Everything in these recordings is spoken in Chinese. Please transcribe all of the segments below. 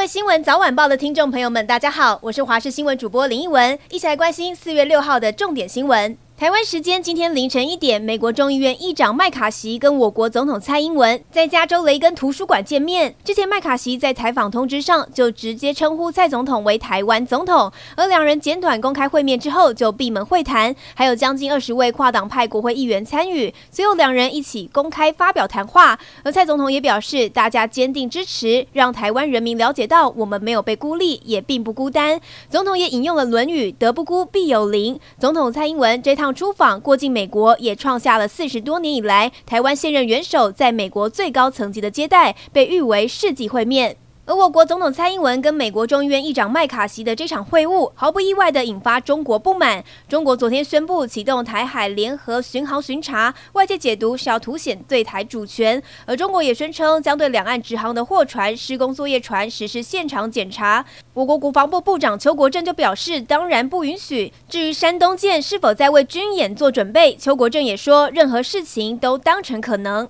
各位新闻早晚报的听众朋友们，大家好，我是华视新闻主播林奕文，一起来关心四月六号的重点新闻。台湾时间今天凌晨一点，美国众议院议长麦卡锡跟我国总统蔡英文在加州雷根图书馆见面。之前麦卡锡在采访通知上就直接称呼蔡总统为台湾总统，而两人简短公开会面之后就闭门会谈，还有将近二十位跨党派国会议员参与，随后两人一起公开发表谈话。而蔡总统也表示，大家坚定支持，让台湾人民了解到我们没有被孤立，也并不孤单。总统也引用了《论语》：“德不孤，必有邻。”总统蔡英文这趟。出访过境美国，也创下了四十多年以来台湾现任元首在美国最高层级的接待，被誉为世纪会面。而我国总统蔡英文跟美国众议院议长麦卡锡的这场会晤，毫不意外地引发中国不满。中国昨天宣布启动台海联合巡航巡查，外界解读是要凸显对台主权。而中国也宣称将对两岸直航的货船、施工作业船实施现场检查。我国国防部部长邱国正就表示，当然不允许。至于山东舰是否在为军演做准备，邱国正也说，任何事情都当成可能。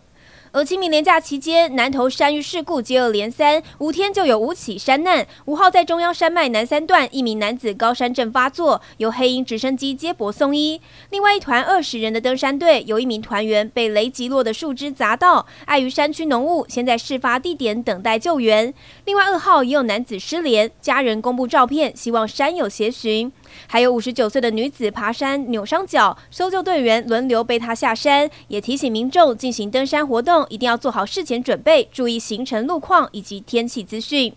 而清明连假期间，南投山遇事故接二连三，五天就有五起山难。五号在中央山脉南三段，一名男子高山症发作，由黑鹰直升机接驳送医。另外一团二十人的登山队，有一名团员被雷击落的树枝砸到，碍于山区浓雾，先在事发地点等待救援。另外二号也有男子失联，家人公布照片，希望山友协寻。还有五十九岁的女子爬山扭伤脚，搜救队员轮流背她下山，也提醒民众进行登山活动一定要做好事前准备，注意行程路况以及天气资讯。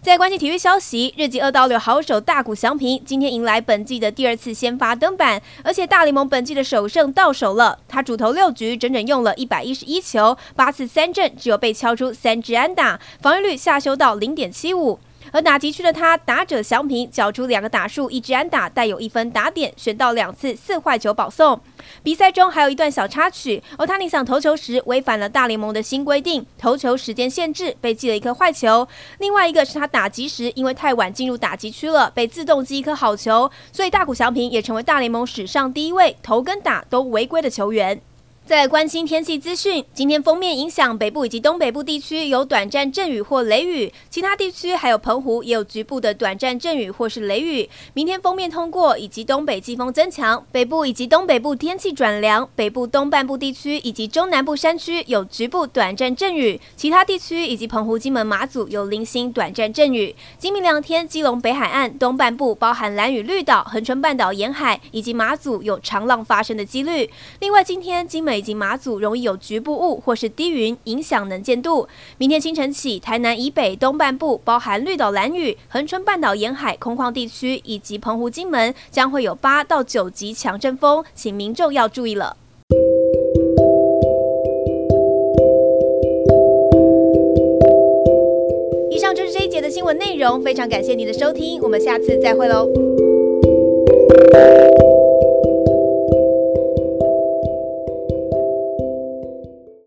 在关心体育消息，日籍二刀流好手大谷翔平今天迎来本季的第二次先发登板，而且大联盟本季的首胜到手了。他主投六局，整整用了一百一十一球，八次三振，只有被敲出三支安打，防御率下修到零点七五。而打击区的他，打者祥平缴出两个打数，一支安打，带有一分打点，选到两次四坏球保送。比赛中还有一段小插曲，欧塔尼想投球时违反了大联盟的新规定，投球时间限制，被记了一颗坏球。另外一个是他打击时因为太晚进入打击区了，被自动记一颗好球。所以大谷祥平也成为大联盟史上第一位投跟打都违规的球员。再来关心天气资讯，今天封面影响北部以及东北部地区有短暂阵雨或雷雨，其他地区还有澎湖也有局部的短暂阵雨或是雷雨。明天封面通过以及东北季风增强，北部以及东北部天气转凉，北部东半部地区以及中南部山区有局部短暂阵雨，其他地区以及澎湖、金门、马祖有零星短暂阵雨。今明两天，基隆北海岸东半部包含兰屿绿岛、恒春半岛沿海以及马祖有长浪发生的几率。另外，今天金美。以及马祖容易有局部雾或是低云影响能见度。明天清晨起，台南以北东半部，包含绿岛、兰屿、恒春半岛沿海空旷地区以及澎湖、金门，将会有八到九级强阵风，请民众要注意了。以上就是这一节的新闻内容，非常感谢你的收听，我们下次再会喽。